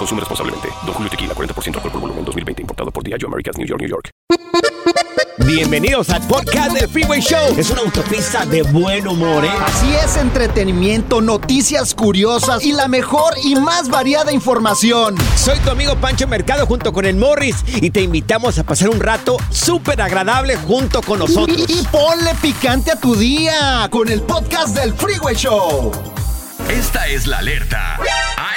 Consume responsablemente. Don Julio Tequila, 40% alcohol por volumen, 2020. Importado por Diageo Americas, New York, New York. Bienvenidos al podcast del Freeway Show. Es una autopista de buen humor, ¿eh? Así es, entretenimiento, noticias curiosas y la mejor y más variada información. Soy tu amigo Pancho Mercado junto con el Morris y te invitamos a pasar un rato súper agradable junto con nosotros. Y, y ponle picante a tu día con el podcast del Freeway Show. Esta es la alerta.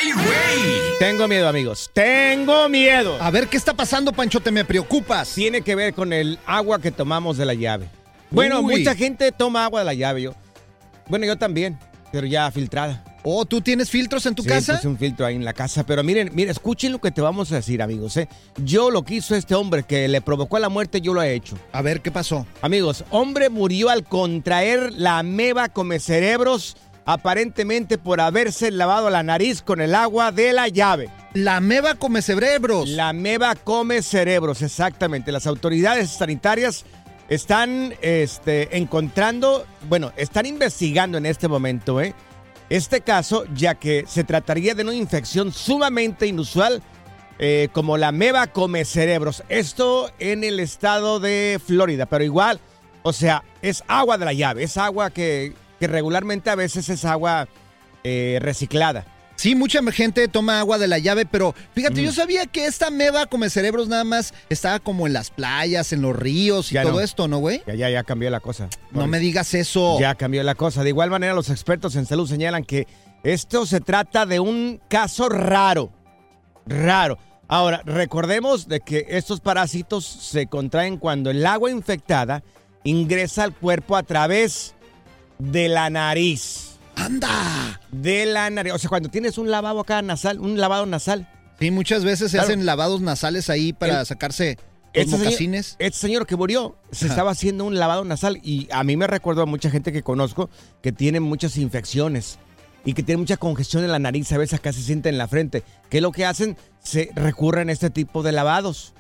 ¡Ay, güey! Tengo miedo, amigos. Tengo miedo. A ver, ¿qué está pasando, Pancho? Te me preocupas. Tiene que ver con el agua que tomamos de la llave. Bueno, Uy. mucha gente toma agua de la llave. Yo, bueno, yo también, pero ya filtrada. Oh, ¿tú tienes filtros en tu Sí, casa? puse un filtro ahí en la casa. Pero miren, miren, escuchen lo que te vamos a decir, amigos. ¿eh? Yo lo que hizo este hombre que le provocó la muerte, yo lo he hecho. A ver, ¿qué pasó? Amigos, hombre murió al contraer la ameba come cerebros, aparentemente por haberse lavado la nariz con el agua de la llave. La meba come cerebros. La ameba come cerebros, exactamente. Las autoridades sanitarias están este, encontrando, bueno, están investigando en este momento, ¿eh? Este caso, ya que se trataría de una infección sumamente inusual, eh, como la ameba come cerebros. Esto en el estado de Florida, pero igual, o sea, es agua de la llave, es agua que, que regularmente a veces es agua eh, reciclada. Sí, mucha gente toma agua de la llave, pero fíjate, Mm. yo sabía que esta meba come cerebros nada más estaba como en las playas, en los ríos y Ya todo no. esto, ¿no, güey? Ya, ya, ya cambió la cosa. No me digas eso. Ya cambió la cosa. De igual manera, los expertos en salud señalan que esto se trata de un caso raro. Raro. Ahora, recordemos de que estos parásitos se contraen cuando el agua infectada ingresa al cuerpo a través de la nariz. ¡Anda! De la nariz. O sea, cuando tienes un lavabo acá nasal, un lavado nasal. Sí, muchas veces se Claro. hacen lavados nasales ahí para El- sacarse los Este señor, mocasines. este señor que murió se Ajá. estaba haciendo un lavado nasal y a mí me recuerdo a mucha gente que conozco que tiene muchas infecciones y que tiene mucha congestión en la nariz, a veces acá se siente en la frente. ¿Qué es lo que hacen? Se recurren a este tipo de lavados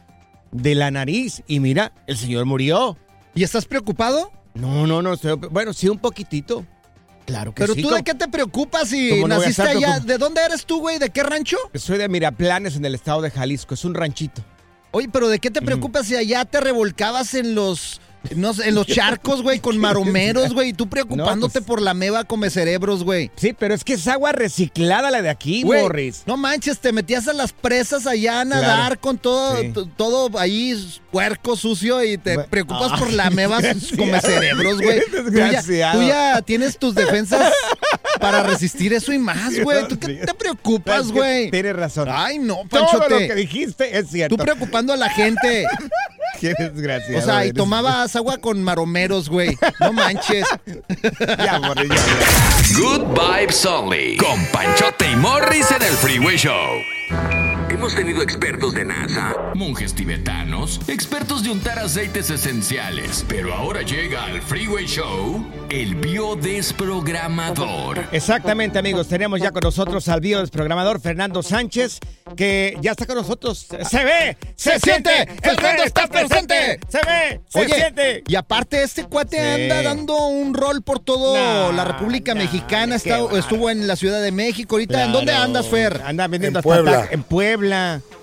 de la nariz y mira, el señor murió. ¿Y estás preocupado? No, no, no, estoy- bueno, sí un poquitito. Claro que Pero sí. tú ¿cómo? de qué te preocupas si ¿Cómo no naciste allá? preocup- ¿De dónde eres tú, güey? ¿De qué rancho? Soy de Miraplanes en el estado de Jalisco, es un ranchito. Oye, pero ¿de qué te preocupas si allá te revolcabas en los no sé, en los charcos, güey, con maromeros, güey, y tú preocupándote pues- por la meba come cerebros, güey? Sí, pero es que es agua reciclada la de aquí, Güey, Morris. No manches, te metías a las presas allá a nadar Claro. con todo, Sí. todo ahí puerco, sucio y te preocupas Ah, por la meba come cerebros, güey. Tú ya, tú ya tienes tus defensas para resistir eso y más, güey. ¿Tú qué te preocupas, güey? Tienes razón. Ay, no, Todo lo Panchote. que dijiste es cierto. Tú preocupando a la gente. Qué desgraciado. O sea, y tomabas agua con maromeros, güey. No manches. Ya, Morris, ya, ya. Good Vibes Only. Con Panchote y Morris en el Freeway Show. Hemos tenido expertos de NASA, monjes tibetanos, expertos de untar aceites esenciales. Pero ahora llega al Freeway Show el biodesprogramador. Exactamente, amigos. Tenemos ya con nosotros al biodesprogramador Fernando Sánchez, que ya está con nosotros. Se ve, se, siente, Fernando está presente. Se ve, se Oye, siente. y aparte este cuate Sí. anda dando un rol por todo Nah, la República nah, Mexicana. Está- estuvo en la Ciudad de México. Ahorita, ¿en dónde andas, Fer? Anda vendiendo En hasta Puebla. En Puebla.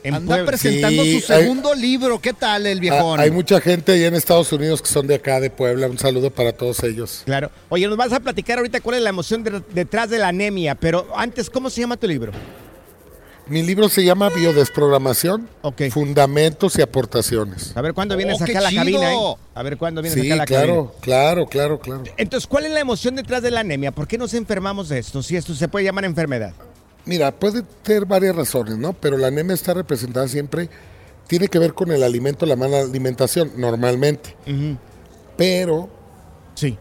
En Anda Puebla. presentando Sí, su hay- segundo libro. ¿Qué tal el Ah, viejón? hay mucha gente ahí en Estados Unidos que son de acá, de Puebla. Un saludo para todos ellos. Claro. Oye, nos vas a platicar ahorita cuál es la emoción de- detrás de la anemia, pero antes, ¿cómo se llama tu libro? Mi libro se llama Biodesprogramación, Ok. Fundamentos y Aportaciones. A ver cuándo vienes Oh, acá a la chido. cabina, ¿eh? A ver cuándo vienes Sí, acá a la cabina. claro, claro, claro, claro. Entonces, ¿cuál es la emoción detrás de la anemia? ¿Por qué nos enfermamos de esto? Si esto se puede llamar enfermedad. Mira, puede tener varias razones, ¿no? Pero la anemia está representada siempre, tiene que ver con el alimento, la mala alimentación, normalmente. Pero Sí,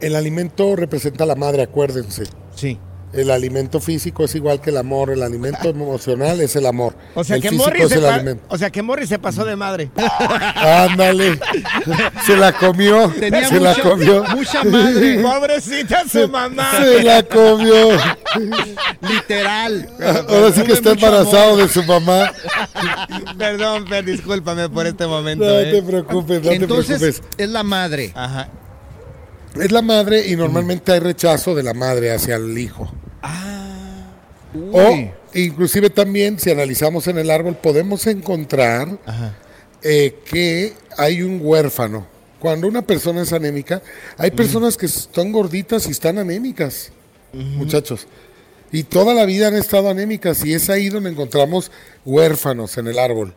el alimento representa a la madre, acuérdense. sí. El alimento físico es igual que el amor, el alimento emocional es el amor. O sea, el que Morris es se el pa- alimento. o sea que Morris se pasó de madre. Ándale. Se la comió. Tenía se la mucha, comió. mucha madre, Pobrecita su mamá. Se la comió. literal. Ahora sí que está embarazado amor. de su mamá. Perdón, Fer, discúlpame por este momento. No ¿eh? te preocupes, no te Entonces, preocupes. es la madre. Ajá. Es la madre y normalmente hay rechazo de la madre hacia el hijo. O Uy. inclusive también, si analizamos en el árbol, podemos encontrar eh, que hay un huérfano. Cuando una persona es anémica, hay personas que están gorditas y están anémicas, muchachos. Y toda la vida han estado anémicas y es ahí donde encontramos huérfanos en el árbol.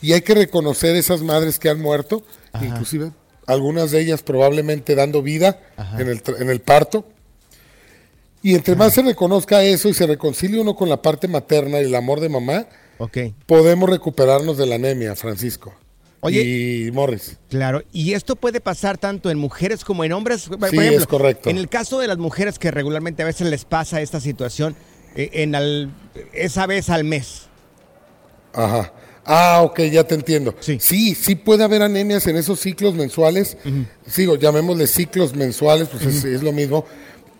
Y hay que reconocer esas madres que han muerto, inclusive algunas de ellas probablemente dando vida en el, en el parto. Y entre más se reconozca eso y se reconcilie uno con la parte materna y el amor de mamá, podemos recuperarnos de la anemia, Francisco. Oye. Y Morris. Claro, y esto puede pasar tanto en mujeres como en hombres. Por Sí, es correcto. En el caso de las mujeres que regularmente a veces les pasa esta situación, eh, en al- esa vez al mes. Ajá. Ah, ok, ya te entiendo. Sí. sí, sí puede haber anemias en esos ciclos mensuales. Sigo, llamémosle ciclos mensuales, pues es, es lo mismo,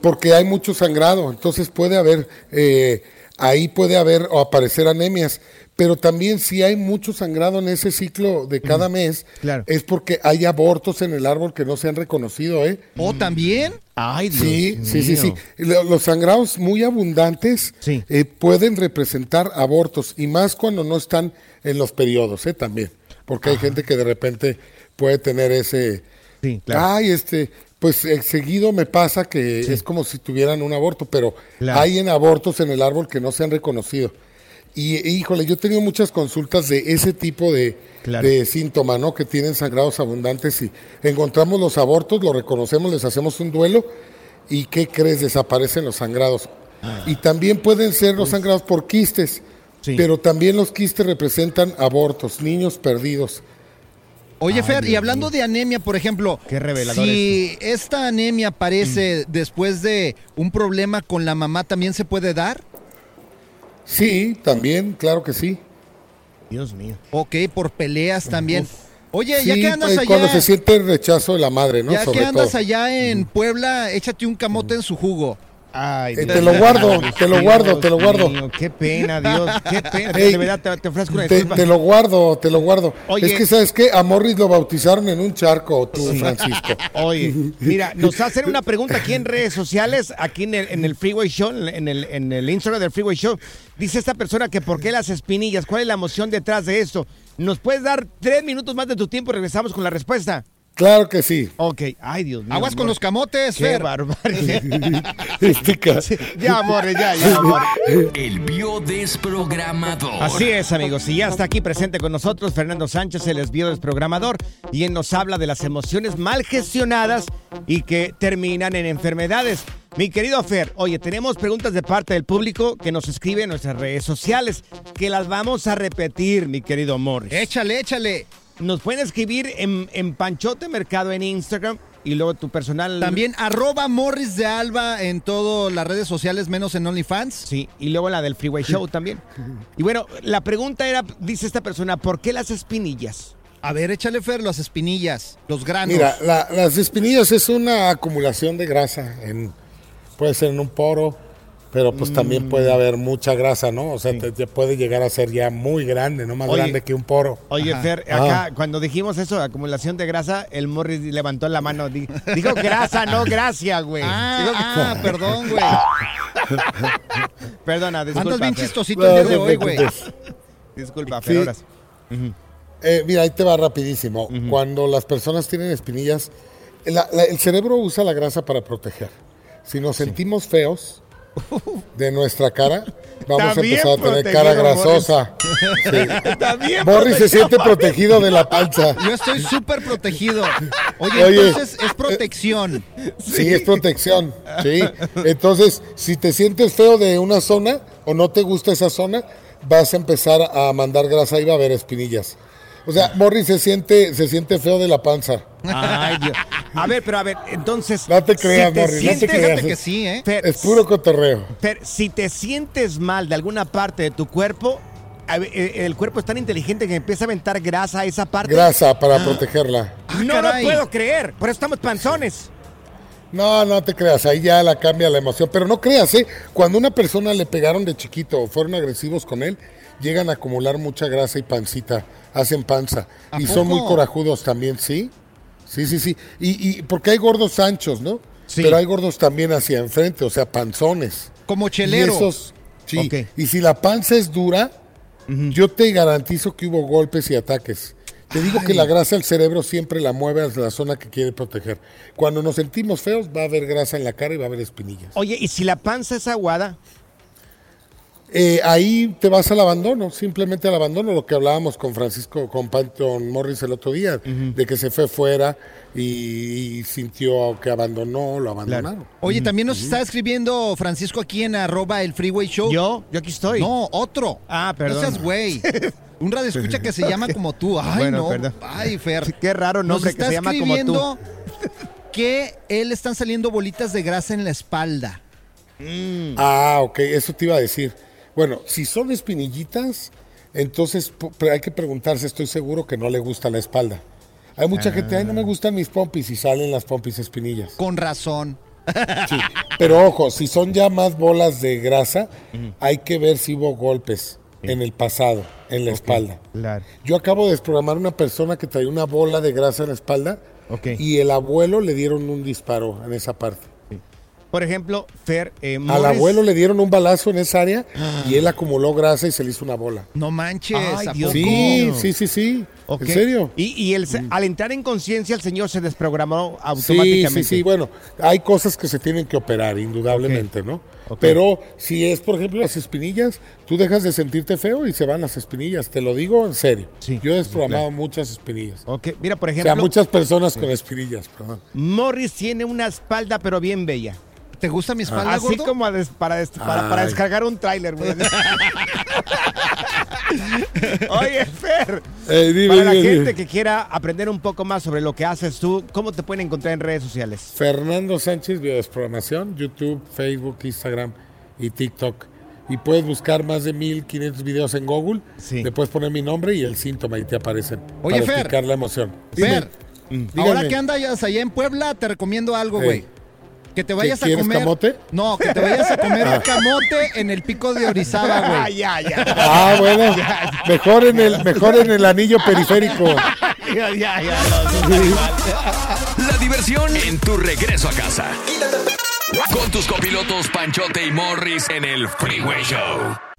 porque hay mucho sangrado. Entonces puede haber, eh, ahí puede haber o aparecer anemias. Pero también si hay mucho sangrado en ese ciclo de cada mes, Claro. es porque hay abortos en el árbol que no se han reconocido, ¿eh? ¿O también? Ay, Dios Sí, sí, sí, sí. Los sangrados muy abundantes Sí. eh, pueden representar abortos y más cuando no están en los periodos, ¿eh? También. Porque hay gente que de repente puede tener ese... Sí, claro. Ay, este... Pues eh, seguido me pasa que es como si tuvieran un aborto, pero Claro. hay en abortos en el árbol que no se han reconocido. Y híjole, yo he tenido muchas consultas de ese tipo de, Claro. de síntoma, ¿no? Que tienen sangrados abundantes y encontramos los abortos, los reconocemos, les hacemos un duelo y ¿qué crees? Desaparecen los sangrados. Y también pueden ser los sangrados por quistes, Sí. pero también los quistes representan abortos, niños perdidos. Oye, Fer, y hablando de anemia, por ejemplo, Qué revelador si esta anemia aparece después de un problema con la mamá, ¿también se puede dar? Sí, también, claro que sí. Dios mío. Ok, por peleas también. Oye, ya que andas eh, allá, cuando se siente el rechazo de la madre, ¿no? ya que andas todo. allá en Puebla, échate un camote en su jugo. Ay, Eh, Dios te lo guardo, te lo guardo, te lo guardo. qué pena, Dios, qué pena. Ey, de verdad, te, te ofrezco una Te, te lo guardo, te lo guardo. Oye. Es que, ¿sabes qué? A Morris lo bautizaron en un charco, tú, Francisco. Oye, mira, nos hacen una pregunta aquí en redes sociales, aquí en el, en el Freeway Show, en el, en el Instagram del Freeway Show. Dice esta persona que por qué las espinillas, cuál es la emoción detrás de esto. ¿Nos puedes dar tres minutos más de tu tiempo y regresamos con la respuesta? Claro que sí. Ok, ay Dios mío. Aguas con los camotes, Qué Fer. barbaridad. Este ca- ya, amores, ya, ya, amor. El biodesprogramador. Así es, amigos. Y ya está aquí presente con nosotros Fernando Sánchez, el desvío desprogramador, y él nos habla de las emociones mal gestionadas y que terminan en enfermedades. Mi querido Fer, oye, tenemos preguntas de parte del público que nos escribe en nuestras redes sociales, que las vamos a repetir, mi querido Morris. Échale, échale. Nos pueden escribir en, en Panchote Mercado en Instagram y luego tu personal. También arroba Morris de Alba en todas las redes sociales, menos en OnlyFans. Sí, y luego la del Freeway Show también. Y bueno, la pregunta era, dice esta persona, ¿por qué las espinillas? A ver, échale, Fer, las espinillas, los granos. Mira, la- las espinillas es una acumulación de grasa. En, puede ser en un poro, pero pues Mm. también puede haber mucha grasa, ¿no? O sea, te, te puede llegar a ser ya muy grande, no más Oye. grande que un poro. Oye, Ajá. Fer, acá cuando dijimos eso, acumulación de grasa, el Morris levantó la mano. di- Dijo grasa, no gracia, güey. Ah, Dijo- ah, perdón, güey. Perdona, disculpa. Andas bien chistosito No, el día de hoy, güey. Disculpa, Sí. Fer. ahora sí. Eh, mira, ahí te va rapidísimo. Cuando las personas tienen espinillas, la- la- el cerebro usa la grasa para proteger. Si nos sentimos feos de nuestra cara, vamos a Está empezar a tener cara grasosa. Morris se protegido, siente protegido de la panza. Yo estoy súper protegido. Oye, Oye. entonces es protección. Sí, es protección. Sí. Entonces, si te sientes feo de una zona o no te gusta esa zona, vas a empezar a mandar grasa y va a haber espinillas. O sea, Morris se siente, se siente feo de la panza. Ay, Dios. A ver, pero a ver, entonces. No te creas, te Morris, no te sientes- creas. Fíjate que sí, ¿eh? Fer, Es puro cotorreo. Fer, si te sientes mal de alguna parte de tu cuerpo, eh, el cuerpo es tan inteligente que empieza a aventar grasa a esa parte. Grasa para protegerla. No lo caray. puedo creer. Por eso estamos panzones. No, no te creas, ahí ya la cambia la emoción. Pero no creas, ¿eh? Cuando una persona le pegaron de chiquito o fueron agresivos con él, llegan a acumular mucha grasa y pancita, hacen panza. ¿A Y son muy corajudos también, ¿sí? Sí, sí, sí. Y, y porque hay gordos anchos, ¿no? Sí. Pero hay gordos también hacia enfrente, o sea, panzones. Como Y chelero. esos, sí. Y si la panza es dura, yo te garantizo que hubo golpes y ataques. Te digo que la grasa el cerebro siempre la mueve a la zona que quiere proteger. Cuando nos sentimos feos, va a haber grasa en la cara y va a haber espinillas. Oye, ¿y si la panza es aguada? Eh, ahí te vas al abandono, simplemente al abandono, lo que hablábamos con Francisco, con Panton Morris el otro día, de que se fue fuera y, y sintió que abandonó, lo abandonaron. Oye, también nos está escribiendo Francisco aquí en arroba el Freeway Show. Yo, yo aquí estoy. No, otro. Ah, perdón. No seas güey. Un radio escucha que se llama como tú. Ay, Bueno, no. perdón. Ay, Fer. Qué raro Nos nombre que está se llama como tú. que él están saliendo bolitas de grasa en la espalda. Ah, ok, eso te iba a decir. Bueno, si son espinillitas, entonces hay que preguntarse, estoy seguro que no le gusta la espalda. Hay mucha gente, ay, no me gustan mis pompis y salen las pompis espinillas. Con razón. Sí, pero ojo, si son ya más bolas de grasa, hay que ver si hubo golpes en el pasado, en la espalda. Claro. Yo acabo de desprogramar una persona que traía una bola de grasa en la espalda y el abuelo le dieron un disparo en esa parte. Por ejemplo, Fer, eh, Al abuelo le dieron un balazo en esa área y él acumuló grasa y se le hizo una bola. No manches. Ay, ¿a Dios poco? Sí, sí, sí, sí. ¿En serio? Y, y el, al entrar en conciencia, el señor se desprogramó Sí, automáticamente. sí, sí. Bueno, hay cosas que se tienen que operar, indudablemente, ¿no? Pero si es, por ejemplo, las espinillas, tú dejas de sentirte feo y se van las espinillas. Te lo digo en serio. Sí. Yo he desprogramado muchas espinillas. Ok, Mira, por O ejemplo, sea, muchas personas con espinillas, perdón. Morris tiene una espalda, pero bien bella. ¿Te gusta mi espalda, Así gordo? como a des- para, des- para, descargar un tráiler, güey. Oye, Fer, Eh, dime, para la dime, gente dime. que quiera aprender un poco más sobre lo que haces tú, ¿cómo te pueden encontrar en redes sociales? Fernando Sánchez, Biodesprogramación, YouTube, Facebook, Instagram y TikTok. Y puedes buscar más de 1500 videos en Google. Sí. Le puedes poner mi nombre y el síntoma y te aparecen. Oye, para Fer. explicar la emoción. Fer, ahora que andas allá en Puebla, te recomiendo algo, Ey. güey. Que te vayas a comer. camote? No, que te vayas a comer camote en el pico de Orizaba, Ah, güey. ya, ya. Ah, bueno. mejor en el, mejor en el anillo periférico. ya, ya, ya. La diversión en tu regreso a casa. Con tus copilotos Panchote y Morris en el Freeway Show.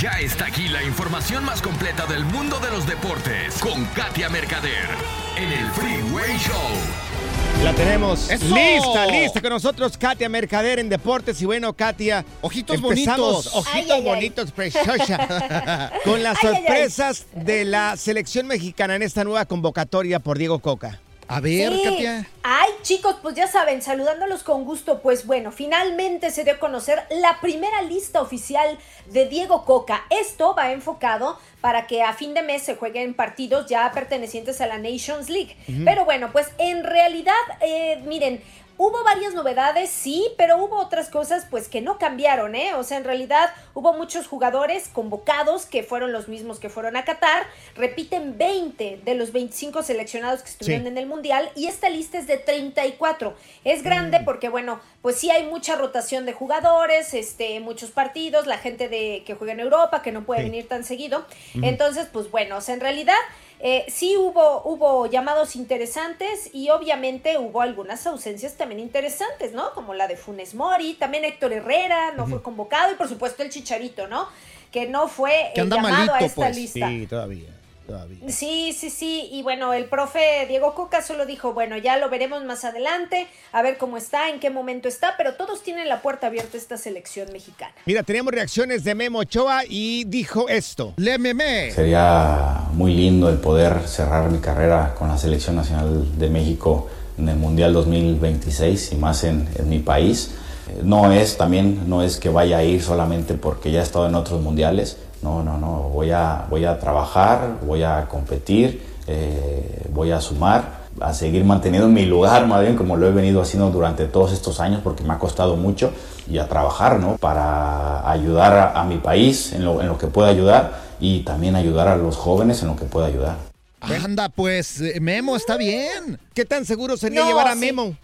Ya está aquí la información más completa del mundo de los deportes con Katia Mercader en el Freeway Show. La tenemos ¡Eso! lista, lista con nosotros, Katia Mercader en Deportes. Y bueno, Katia, Ojitos empezamos, bonitos. Ojitos Ay, ay, ay. bonitos, preciosa. con las Ay, ay, ay. sorpresas de la selección mexicana en esta nueva convocatoria por Diego Coca. A ver, Sí. Katia. Ay, chicos, pues ya saben, saludándolos con gusto. Pues bueno, finalmente se dio a conocer la primera lista oficial de Diego Coca. Esto va enfocado para que a fin de mes se jueguen partidos ya pertenecientes a la Nations League. Pero bueno, pues en realidad, eh, miren. Hubo varias novedades, sí, pero hubo otras cosas pues que no cambiaron, ¿eh? O sea, en realidad hubo muchos jugadores convocados que fueron los mismos que fueron a Qatar. Repiten 20 de los 25 seleccionados que estuvieron Sí. en el Mundial y esta lista es de 34. Es grande porque, bueno, pues sí hay mucha rotación de jugadores, este, muchos partidos, la gente de que juega en Europa que no puede venir tan seguido. Entonces, pues bueno, o sea, en realidad eh, sí hubo, hubo llamados interesantes y obviamente hubo algunas ausencias también interesantes, ¿no? Como la de Funes Mori, también Héctor Herrera no fue convocado y por supuesto el Chicharito, ¿no? Que no fue eh, llamado malito, a esta pues. lista. Sí, todavía, todavía. Sí, sí, sí. Y bueno, el profe Diego Coca solo dijo, bueno, ya lo veremos más adelante, a ver cómo está, en qué momento está, pero todos tienen la puerta abierta esta selección mexicana. Mira, teníamos reacciones de Memo Ochoa y dijo esto. Lémeme. Sería muy lindo el poder cerrar mi carrera con la Selección Nacional de México en el Mundial 2026 y más en, en mi país. Eh, No es también, no es que vaya a ir solamente porque ya he estado en otros mundiales. No, no, no. Voy a, voy a trabajar, voy a competir, eh, voy a sumar, a seguir manteniendo mi lugar, más bien como lo he venido haciendo durante todos estos años, porque me ha costado mucho, y a trabajar, ¿no? Para ayudar a, a mi país en lo, en lo que pueda ayudar y también ayudar a los jóvenes en lo que pueda ayudar. Anda, pues, eh, Memo, está bien. ¿Qué tan seguro sería No, llevar a sí. Memo?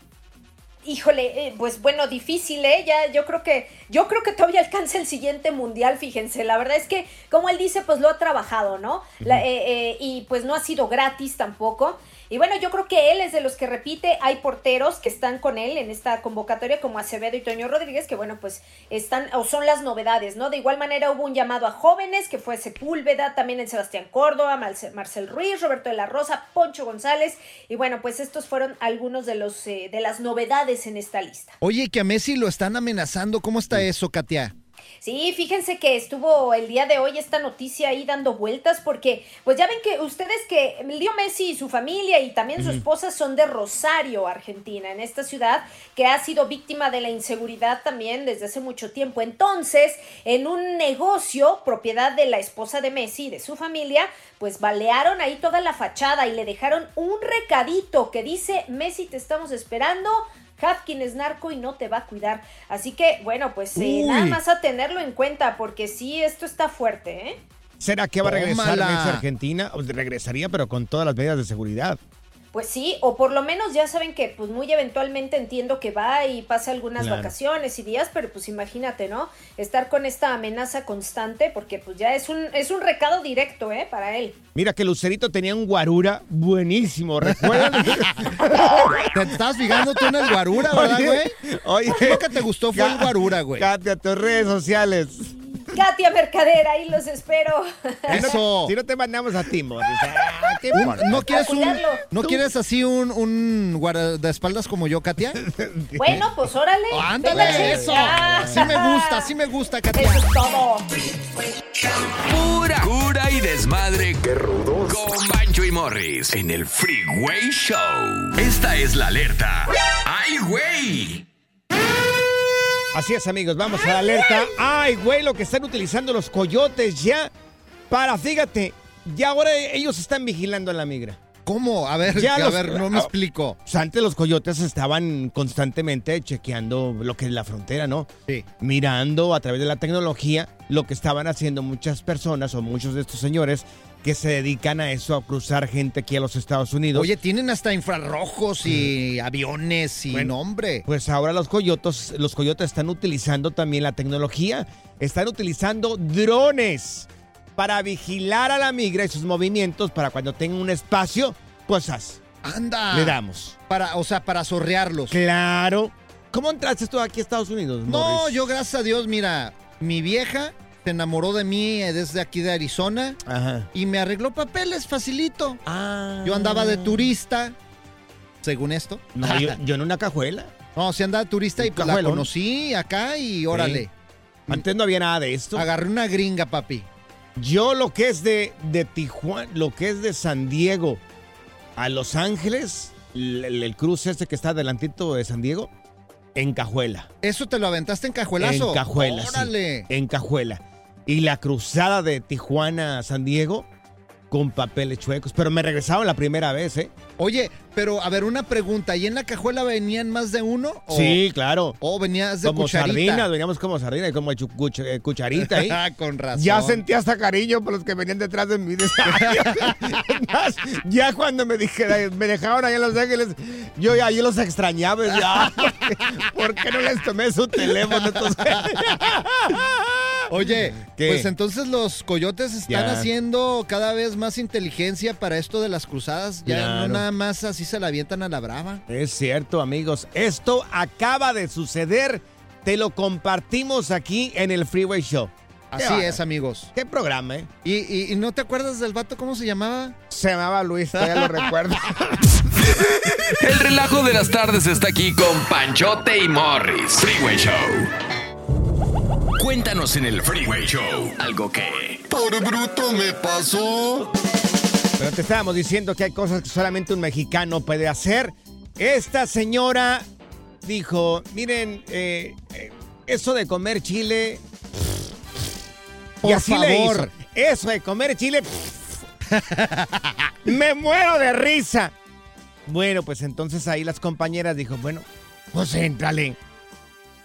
Híjole, eh, pues bueno, difícil, ¿eh? Ya, yo creo que, yo creo que todavía alcanza el siguiente mundial, fíjense. La verdad es que, como él dice, pues lo ha trabajado, ¿no? La- eh, eh, y pues no ha sido gratis tampoco. Y bueno, yo creo que él es de los que repite. Hay porteros que están con él en esta convocatoria, como Acevedo y Toño Rodríguez, que bueno, pues están, o son las novedades, ¿no? De igual manera hubo un llamado a jóvenes, que fue Sepúlveda, también el Sebastián Córdoba, Marce- Marcel Ruiz, Roberto de la Rosa, Poncho González. Y bueno, pues estos fueron algunos de los eh, de las novedades en esta lista. Oye, que a Messi lo están amenazando. ¿Cómo está eso, Katia? Sí, fíjense que estuvo el día de hoy esta noticia ahí dando vueltas porque pues ya ven que ustedes que Leo Messi y su familia y también su esposa son de Rosario, Argentina, en esta ciudad que ha sido víctima de la inseguridad también desde hace mucho tiempo. Entonces, en un negocio propiedad de la esposa de Messi y de su familia, pues balearon ahí toda la fachada y le dejaron un recadito que dice, Messi te estamos esperando. Hapkin es narco y no te va a cuidar. Así que, bueno, pues eh, nada más a tenerlo en cuenta, porque sí, esto está fuerte, ¿eh? ¿Será que va a regresar a Argentina? Regresaría, pero con todas las medidas de seguridad. Pues sí, o por lo menos ya saben que pues muy eventualmente entiendo que va y pasa algunas Claro. vacaciones y días, pero pues imagínate, ¿no? Estar con esta amenaza constante, porque pues ya es un, es un recado directo, ¿eh? Para él. Mira que Lucerito tenía un guarura buenísimo, ¿recuerdan? Te estabas fijando tú en el guarura, ¿verdad, güey? Oye, Lo que te gustó fue el guarura, güey. Katia, tus redes sociales. Katia Mercader, ahí los espero. Eso. Si no te mandamos a ti, Morris. Ah. ¿No quieres un. ¿no quieres así un, un guardaespaldas como yo, Katia? bueno, pues órale. Oh, ándale, eso. Ya. Sí me gusta, sí me gusta, Katia. Eso es todo. Pura cura y desmadre. Qué rudos. Con Bancho y Morris en el Freeway Show. Esta es la alerta. ¡Ay, güey! Así es, amigos, vamos a la alerta. Ay, güey, lo que están utilizando los coyotes ya para, fíjate, ya ahora ellos están vigilando a la migra. ¿Cómo? A ver, Ya a los- ver, no me explico. O sea, antes los coyotes estaban constantemente chequeando lo que es la frontera, ¿no? Sí. Mirando a través de la tecnología lo que estaban haciendo muchas personas o muchos de estos señores que se dedican a eso, a cruzar gente aquí a los Estados Unidos. Oye, tienen hasta infrarrojos y aviones y Bueno, nombre. Pues ahora los coyotes, los coyotes están utilizando también la tecnología. Están utilizando drones para vigilar a la migra y sus movimientos para cuando tengan un espacio, cosas. Anda. Le damos. Para, o sea, para sorrearlos. Claro. ¿Cómo entraste tú aquí a Estados Unidos? No, Morris? yo gracias a Dios, mira, mi vieja se enamoró de mí eh, desde aquí de Arizona Ajá. y me arregló papeles facilito. Ah. Yo andaba de turista, según esto. No, yo, yo en una cajuela. No, sí andaba de turista y pues la conocí acá y órale. Antes no había nada de esto. Agarré una gringa, papi. Yo lo que es de, de Tijuana, lo que es de San Diego a Los Ángeles, el, cruce este que está adelantito de San Diego, en cajuela. ¿Eso te lo aventaste en cajuelazo? En cajuela, sí. Órale. En cajuela. Y la cruzada de Tijuana a San Diego con papeles chuecos. Pero me regresaron la primera vez, ¿eh? Oye, pero a ver, una pregunta. ¿Y en la cajuela venían más de uno? O, Sí, claro. ¿O venías de como cucharita? sardinas, veníamos como sardinas, como cuch- eh, cucharita ahí. Ah, Con razón. Ya sentí hasta cariño por los que venían detrás de mí. Más, ya cuando me dije, me dejaron ahí en Los Ángeles, yo ya yo los extrañaba. Ya, ¿por qué no les tomé su teléfono? Entonces, Oye, ¿Qué? pues entonces los coyotes están Ya. haciendo cada vez más inteligencia para esto de las cruzadas. Ya Claro. no nada más así se la avientan a la brava. es cierto, amigos. Esto acaba de suceder. Te lo compartimos aquí en el Freeway Show. Así es, amigos. ¿Qué programa, eh? ¿Y, y, y no te acuerdas del vato cómo se llamaba? Se llamaba Luis, todavía lo recuerdo. El relajo de las tardes está aquí con Panchote y Morris. Freeway Show. Cuéntanos en el Freeway Show algo que... Por bruto me pasó. Pero te estábamos diciendo que hay cosas que solamente un mexicano puede hacer. Esta señora dijo, miren, eh, eh, eso de comer chile... Por y así le favor. hizo. Eso de comer chile... me muero de risa. Bueno, pues entonces ahí las compañeras dijo, bueno, pues éntrale.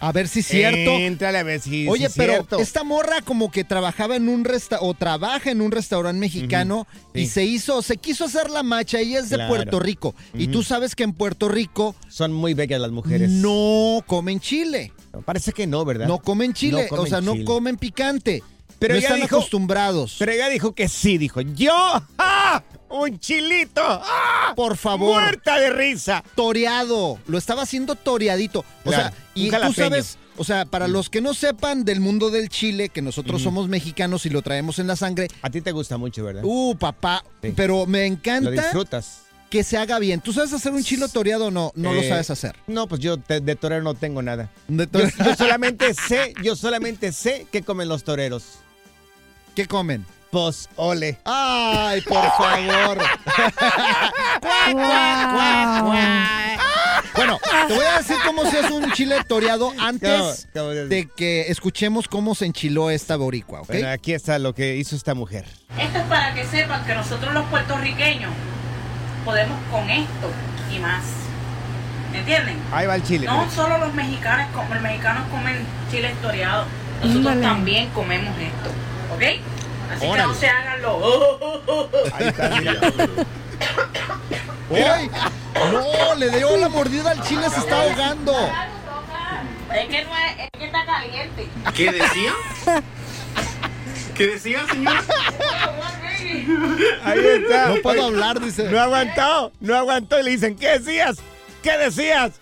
A ver si es cierto. Éntrale a ver si Oye, si pero cierto. esta morra como que trabajaba en un resta o trabaja en un restaurante mexicano y sí. se hizo, se quiso hacer la macha. Ella es de Claro. Puerto Rico y tú sabes que en Puerto Rico Son muy bellas las mujeres. no comen chile, Parece que no, ¿verdad? no comen chile, No comen o sea, no comen picante. Pero no están dijo- acostumbrados. Pero ella dijo que sí, dijo, yo, ¡ah! ¡Un chilito! ¡ah! Por favor. ¡Muerta de risa! toreado, lo estaba haciendo toreadito. O Claro, sea, y tú sabes, o sea, para los que no sepan del mundo del chile, que nosotros somos mexicanos y lo traemos en la sangre, A ti te gusta mucho, ¿verdad? uh, papá, Sí. pero me Lo encanta disfrutas. que se haga bien. ¿Tú sabes hacer un chilo toreado o no? No lo Eh, sabes hacer. No, pues yo te- de torero no tengo nada. De Yo, yo solamente sé, yo solamente sé qué comen los toreros. ¿Qué comen? Pues, ole. Ay, por favor. Cuac, cuac, cuac, cuac. Bueno, te voy a decir cómo se hace un chile toreado antes de que escuchemos cómo se enchiló esta boricua, ¿ok? Bueno, aquí está lo que hizo esta mujer. Esto es para que sepan que nosotros los puertorriqueños podemos con esto y más. ¿Me entienden? Ahí va el chile. No mira. solo los mexicanos, como los mexicanos comen chile toreado, nosotros también comemos esto, ¿ok? Así que Órale. no se hagan los... Ahí está, mira. ¡Ay! No, le dio la mordida al chile, se está ahogando. Es que, no es, es que está caliente. ¿Qué decía? ¿Qué decía, señor? Ahí está. No puedo hablar, dice. No aguantó, no aguantó y le dicen, ¿qué decías? ¿Qué decías?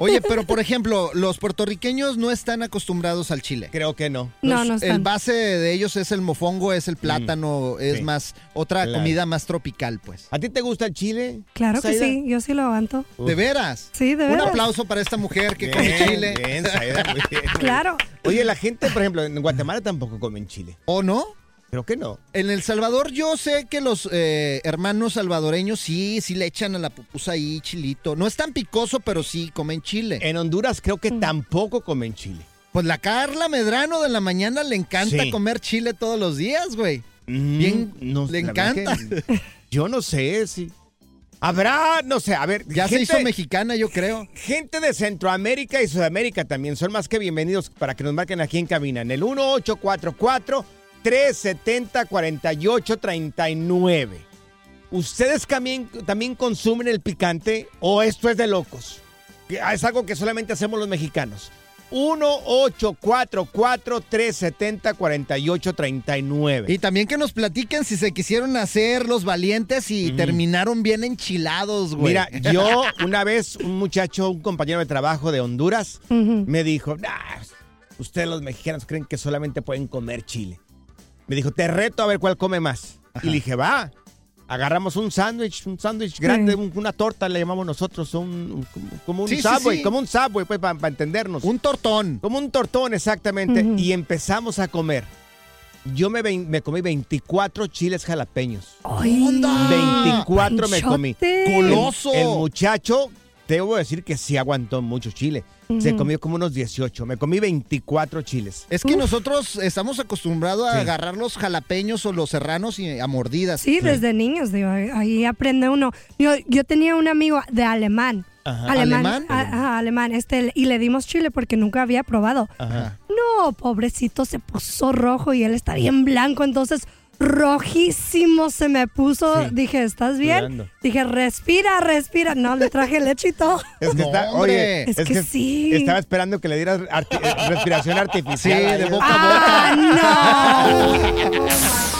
Oye, pero por ejemplo, los puertorriqueños no están acostumbrados al chile. Creo que no. No, Los- no El están. base de ellos es el mofongo, es el plátano, es sí. más otra Claro. comida más tropical, pues. ¿A ti te gusta el chile? Claro que sí, yo sí lo aguanto. ¿De veras? Sí, de Un veras. aplauso para esta mujer que Bien, come chile. bien, Zaida, muy bien. Claro. Oye, la gente, por ejemplo, en Guatemala tampoco comen chile. ¿O no? Creo que no. En El Salvador yo sé que los eh, hermanos salvadoreños sí, sí le echan a la pupusa ahí chilito. No es tan picoso, pero sí comen chile. En Honduras creo que tampoco comen chile. Pues la Carla Medrano de la mañana le encanta Sí. comer chile todos los días, güey. Bien, Mm, no, le la verdad encanta. que yo no sé si... Habrá, no sé, a ver... Ya se hizo mexicana, yo creo. Gente de Centroamérica y Sudamérica también son más que bienvenidos para que nos marquen aquí en cabina. En el 1844-370-4839. ¿Ustedes también, también consumen el picante o esto es de locos? Es algo que solamente hacemos los mexicanos. 1844-370-4839. Y también que nos platiquen si se quisieron hacer los valientes y terminaron bien enchilados, güey. Mira, yo una vez, un muchacho, un compañero de trabajo de Honduras, me dijo, "Nah, ustedes los mexicanos creen que solamente pueden comer chile. Me dijo, te reto a ver cuál come más. Y le dije, va. Agarramos un sándwich, un sándwich grande, Sí. una torta le llamamos nosotros, un, un- como, un Sí, subway, sí. como un subway, pues, para entendernos. Un tortón. como un tortón, exactamente. Y empezamos a comer. Yo me, comí 24 chiles jalapeños. Ay, 24 me comí. El, el muchacho, debo decir que sí aguantó mucho chile. Se comió como unos 18. Me comí 24 chiles. Es que nosotros estamos acostumbrados a Sí. agarrar los jalapeños o los serranos y a mordidas. Sí, desde niños, digo, ahí- ahí aprende uno. Yo, yo tenía un amigo de alemán. Ajá. Alemán, ¿Alemán? a- ajá, alemán, este, y le dimos chile porque nunca había probado. Ajá. No, pobrecito, se puso rojo y él está bien blanco, entonces rojísimo se me puso. Sí. Dije, ¿estás bien? Dije, respira, respira. No, le traje leche y todo. Es que No, está, hombre. oye, Es que sí. Estaba esperando que le dieras arti- eh, respiración Sí, artificial. de boca a ¡Ah, no!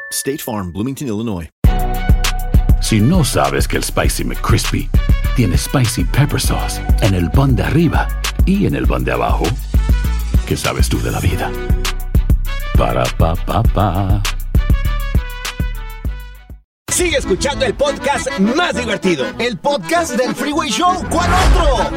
State Farm, Bloomington, Illinois. Si no sabes que el Spicy McCrispy tiene Spicy Pepper Sauce en el pan de arriba y en el pan de abajo, ¿qué sabes tú de la vida? Para, pa, pa, pa. Sigue escuchando el podcast más divertido. El podcast del Freeway Show. ¿Cuál otro?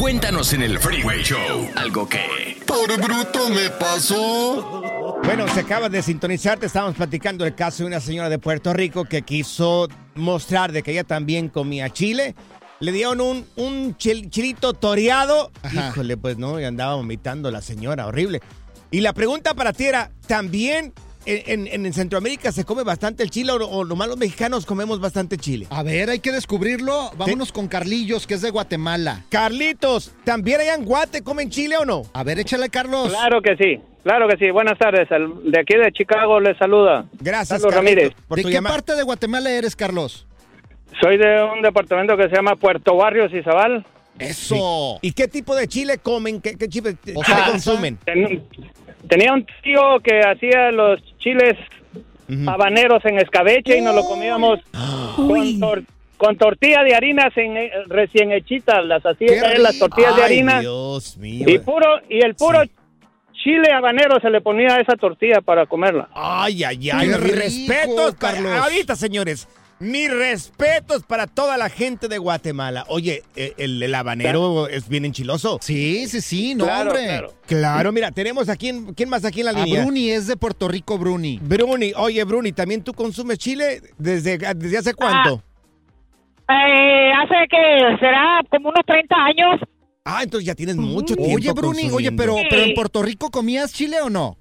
Cuéntanos en el Freeway Show algo que... Por bruto me pasó. Bueno, se acaba de sintonizar, te estábamos platicando el caso de una señora de Puerto Rico que quiso mostrar de que ella también comía chile. Le dieron un, un chil- chilito toreado. Ajá. Híjole, pues no, y andaba vomitando la señora, horrible. Y la pregunta para ti era, ¿también en, en- en Centroamérica se come bastante el chile o, o nomás los mexicanos comemos bastante chile? A ver, hay que descubrirlo. Vámonos con Carlillos, que es de Guatemala. Carlitos, ¿también allá en Guate comen chile o no? A ver, échale, Carlos. Claro que sí, claro que sí. Buenas tardes. El- De aquí de Chicago les saluda. Gracias, Carlos Ramírez. por ¿De qué llamada. parte de Guatemala eres, Carlos? Soy de un departamento que se llama Puerto Barrios Izabal. Eso. ¿Y qué tipo de chile comen? ¿Qué, qué chile, consumen? Ten- tenía un tío que hacía los chiles habaneros en escabeche y nos lo comíamos Uy. con, tor- con tortilla de harina sin- eh, recién hechitas. Las hacía las tortillas de Ay, harina Dios mío. y puro y el puro Sí. Chile habanero se le ponía a esa tortilla para comerla. Ay, ay, ay. Mis respetos, para- Carlos. Ahorita, señores. Mis respetos para toda la gente de Guatemala. Oye, eh, el, el habanero es bien enchiloso. Sí, sí, sí, no, Claro, hombre. claro. Claro, mira, tenemos aquí, en- ¿quién más aquí en la A línea? Bruni es de Puerto Rico, Bruni. Bruni, oye, Bruni, ¿también tú consumes chile? ¿Desde, desde hace cuánto? Eh, hace que será como unos 30 años. Ah, entonces ya tienes mucho tiempo Oye, Bruni, oye, pero, Sí. pero en Puerto Rico comías chile o no?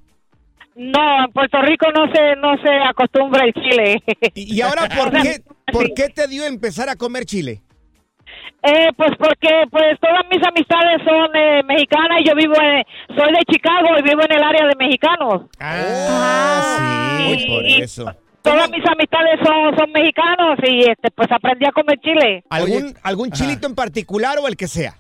No, en Puerto Rico no se no se acostumbra el chile. ¿Y, y ahora por qué, por qué te dio empezar a comer chile? Eh, pues porque pues todas mis amistades son eh, mexicanas y yo vivo en, soy de Chicago y vivo en el área de mexicanos. Ah, sí, sí. por eso. Todas mis amistades son, son mexicanos y este pues aprendí a comer chile. ¿Algún, algún chilito en particular o el que sea?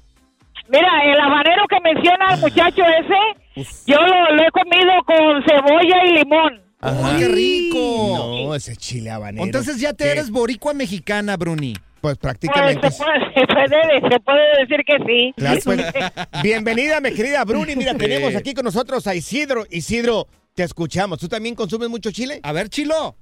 Mira, el habanero que menciona el muchacho ese, yo lo, lo he comido con cebolla y limón. ¡Oh, qué rico! No, ese chile habanero. Entonces ya te ¿Qué? eres boricua mexicana, Bruni. Pues Pues prácticamente. se puede, se puede, se puede decir que sí. Claro, pues, bienvenida, mi querida Bruni. Mira, tenemos aquí con nosotros a Isidro. Isidro, te escuchamos. ¿Tú también consumes mucho chile? A ver, Chilo.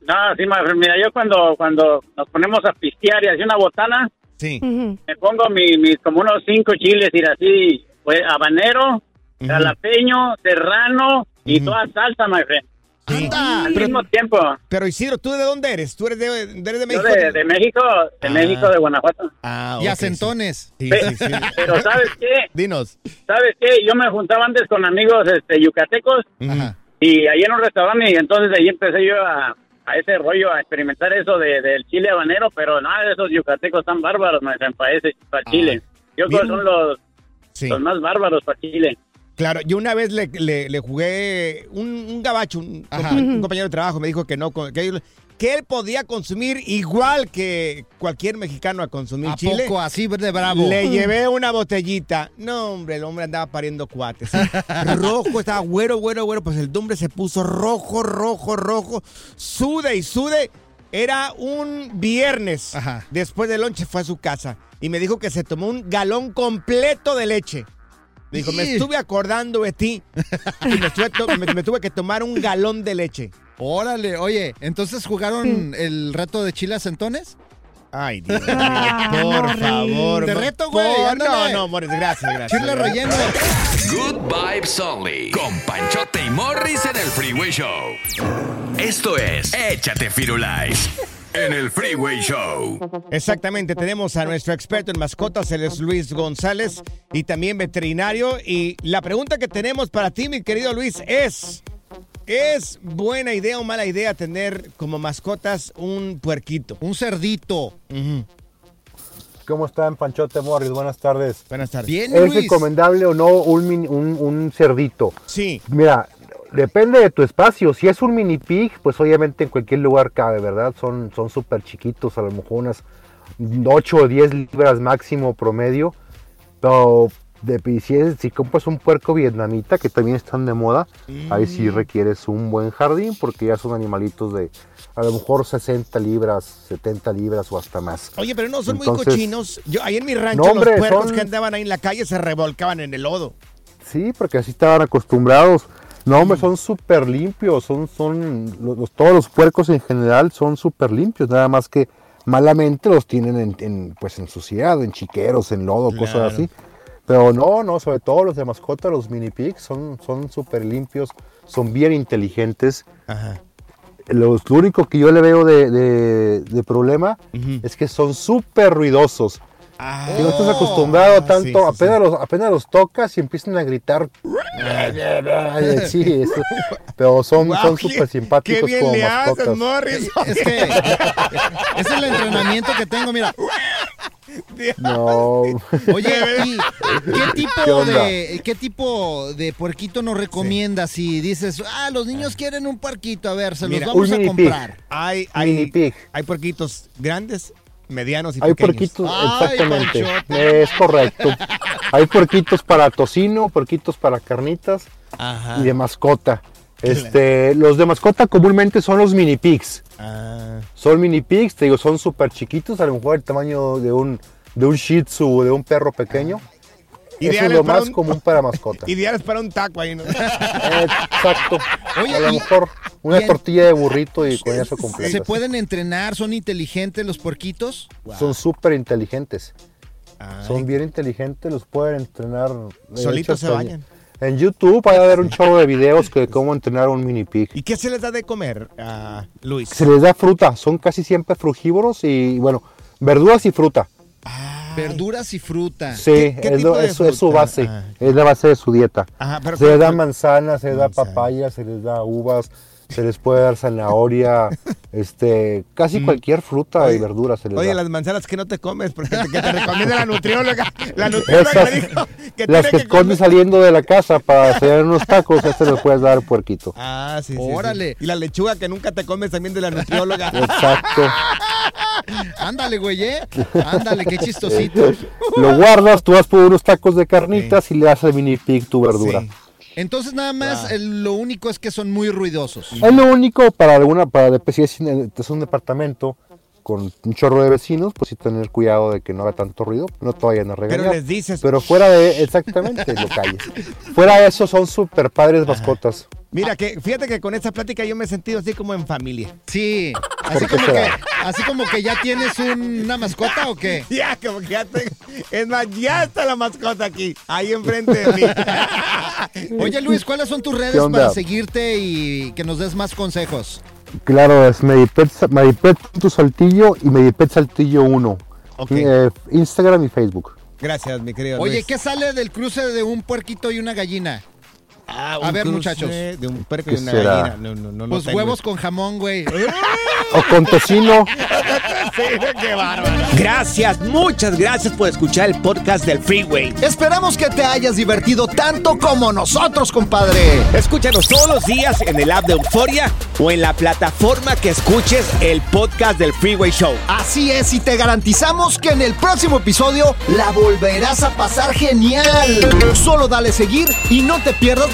No, sí, mira, yo cuando cuando nos ponemos a pistear y así una botana, Sí. Me pongo mi- mis como unos cinco chiles, ir así, pues, habanero, jalapeño, serrano y toda salsa, my friend. Sí. Anda. Al Pero, mismo tiempo. pero, Isidro, ¿tú de dónde eres? ¿Tú eres de, eres de Yo México? de, de México, de Ah. México, de Guanajuato. Ah, Y ok, acentones. Sí, Pe- sí, sí. sí. Pero ¿sabes qué? Dinos. ¿Sabes qué? Yo me juntaba antes con amigos este, yucatecos. Ajá. Y ahí en un restaurante, y entonces ahí empecé yo a, a ese rollo, a experimentar eso de, del chile habanero, pero nada de esos yucatecos tan bárbaros, me para ese, para Chile. Yo creo que son los, Sí. los más bárbaros para Chile. Claro, yo una vez le, le- le jugué un, un gabacho, un, compañero de trabajo, me dijo que no, que, que él podía consumir igual que cualquier mexicano a consumir ¿A chile. poco así de bravo? Le llevé una botellita. No, hombre, el hombre andaba pariendo cuates. ¿sí? rojo, estaba güero, güero, güero. Pues el hombre se puso rojo, rojo, rojo. Sude y sude. Era un viernes. Después del lonche fue a su casa. Y me dijo que se tomó un galón completo de leche. Me dijo, me Sí. estuve acordando de ti. Y me, me- me tuve que tomar un galón de leche. Órale, oye, ¿entonces jugaron el reto de chiles entones? Ay, Dios mío, por favor. Te reto, güey, por- No, no, Morris, gracias, gracias. Chile relleno. Good Vibes Only. Con Panchote y Morris en el Freeway Show. Esto es Échate Firulais. En el Freeway Show. Exactamente, tenemos a nuestro experto en mascotas, él es Luis González, y también veterinario. Y la pregunta que tenemos para ti, mi querido Luis, es, ¿es buena idea o mala idea tener como mascotas un puerquito? Un cerdito. ¿Cómo están, Panchote Morris? Buenas tardes. Buenas tardes. Bien, ¿Es Luis. recomendable o no un, mini- un, un cerdito? Sí. Mira, depende de tu espacio. Si es un mini pig, pues obviamente en cualquier lugar cabe, ¿verdad? Son son súper chiquitos, a lo mejor unas 8 o 10 libras máximo promedio. Pero de, si, si compras un puerco vietnamita, que también están de moda, ahí sí requieres un buen jardín porque ya son animalitos de a lo mejor 60 libras, 70 libras o hasta más. Oye, pero no son muy cochinos. Yo, ahí en mi rancho, No, hombre, los puercos son- que andaban ahí en la calle se revolcaban en el lodo. Sí, porque así estaban acostumbrados. No, hombre, son súper limpios. Son, son, los, los- todos los puercos en general son súper limpios. Nada más que malamente los tienen en, en, pues en suciedad, en chiqueros, en lodo, Claro. cosas así. Pero no, no, sobre todo los de mascota, los mini pigs, son son súper limpios, son bien inteligentes. Ajá. Los- lo único que yo le veo de, de- de problema es que son súper ruidosos. Si no estás acostumbrado Ah, tanto, sí, sí, apenas, Los, apenas los tocas y empiezan a gritar. sí, eso. pero son son qué- súper simpáticos qué bien como le haces, mascotas. Morris. Es que es el entrenamiento que tengo, mira. No. Oye, ¿y qué tipo de qué tipo de puerquito nos recomiendas si dices, ah, los niños quieren un puerquito, a ver, se Mira, los vamos a pig. comprar? Hay, Mini hay, pig. hay puerquitos grandes, medianos y Hay pequeños. puerquitos, Ay, exactamente. Es correcto. Hay puerquitos para tocino, puerquitos para carnitas Ajá. y de mascota. Este, los de mascota comúnmente son los mini pigs. Ah. Son mini pigs, te digo, son súper chiquitos, a lo mejor el tamaño de un, de un shih tzu o de un perro pequeño. Eso es Ideales lo para más un- común para mascota. Ideales para un taco ahí, ¿no? Exacto. Oye, a lo y- mejor una tortilla de burrito y con eso completas. ¿Se pueden entrenar? ¿Son inteligentes los puerquitos? Son súper inteligentes. Ay. Son bien inteligentes, los pueden entrenar. Solitos se bañan. En YouTube va a haber un chorro de videos de cómo entrenar un mini pig. ¿Y qué se les da de comer, a Luis? Se les da fruta, son casi siempre frugívoros y bueno, verduras y fruta. Verduras y fruta. Sí, ¿Qué- qué es, tipo lo- de es- es su base, Ah. es la base de su dieta. Ajá, pero- se les da pero- manzanas, se les da papaya, se les da uvas, se les puede dar zanahoria, este, casi cualquier fruta y verdura se les Mm. Oye, da. las manzanas que no te comes, porque te, que te recomienda la nutrióloga. La nutrióloga Esas, me dijo que las tiene que escondes saliendo de la casa para hacer unos tacos, este le puedes dar al puerquito. Ah, sí, sí, sí. Órale. Y la lechuga que nunca te comes también de la nutrióloga. Exacto. Ándale, güey, ¿eh? Ándale, qué chistosito. Lo guardas, tú vas por unos tacos de carnitas y le das al mini pig tu verdura. Sí. Entonces nada más el- lo único es que son muy ruidosos. Es lo único para alguna, para de- si es un departamento con un chorro de vecinos, pues sí tener cuidado de que no haga tanto ruido, no te vayan a regañar. Pero les dices. Pero fuera de, exactamente, lo calles. Fuera de eso son súper padres mascotas. Mira, que fíjate que con esta plática yo me he sentido así como en familia. Sí, así como, que, así como que ya tienes un- una mascota o qué? Ya, como que ya te... Es más, ya está la mascota aquí, ahí enfrente de mí. Oye Luis, ¿cuáles son tus ¿Qué redes para seguirte y que nos des más consejos? Claro, es Medipet, Medipet tu Saltillo y Medipet Saltillo 1. Ok. Eh, Instagram y Facebook. Gracias, mi querido Oye, Luis. ¿qué sale del cruce de un puerquito y una gallina? A un ver, muchachos. de un ¿Qué y una será? gallina. No, no, no Pues huevos con jamón, güey. O con tocino. Qué bárbaro. Gracias, muchas gracias por escuchar el podcast del Freeway. Esperamos que te hayas divertido tanto como nosotros, compadre. Escúchanos todos los días en el app de Euforia o en la plataforma que escuches el podcast del Freeway Show. Así es, y te garantizamos que en el próximo episodio la volverás a pasar genial. Solo dale seguir y no te pierdas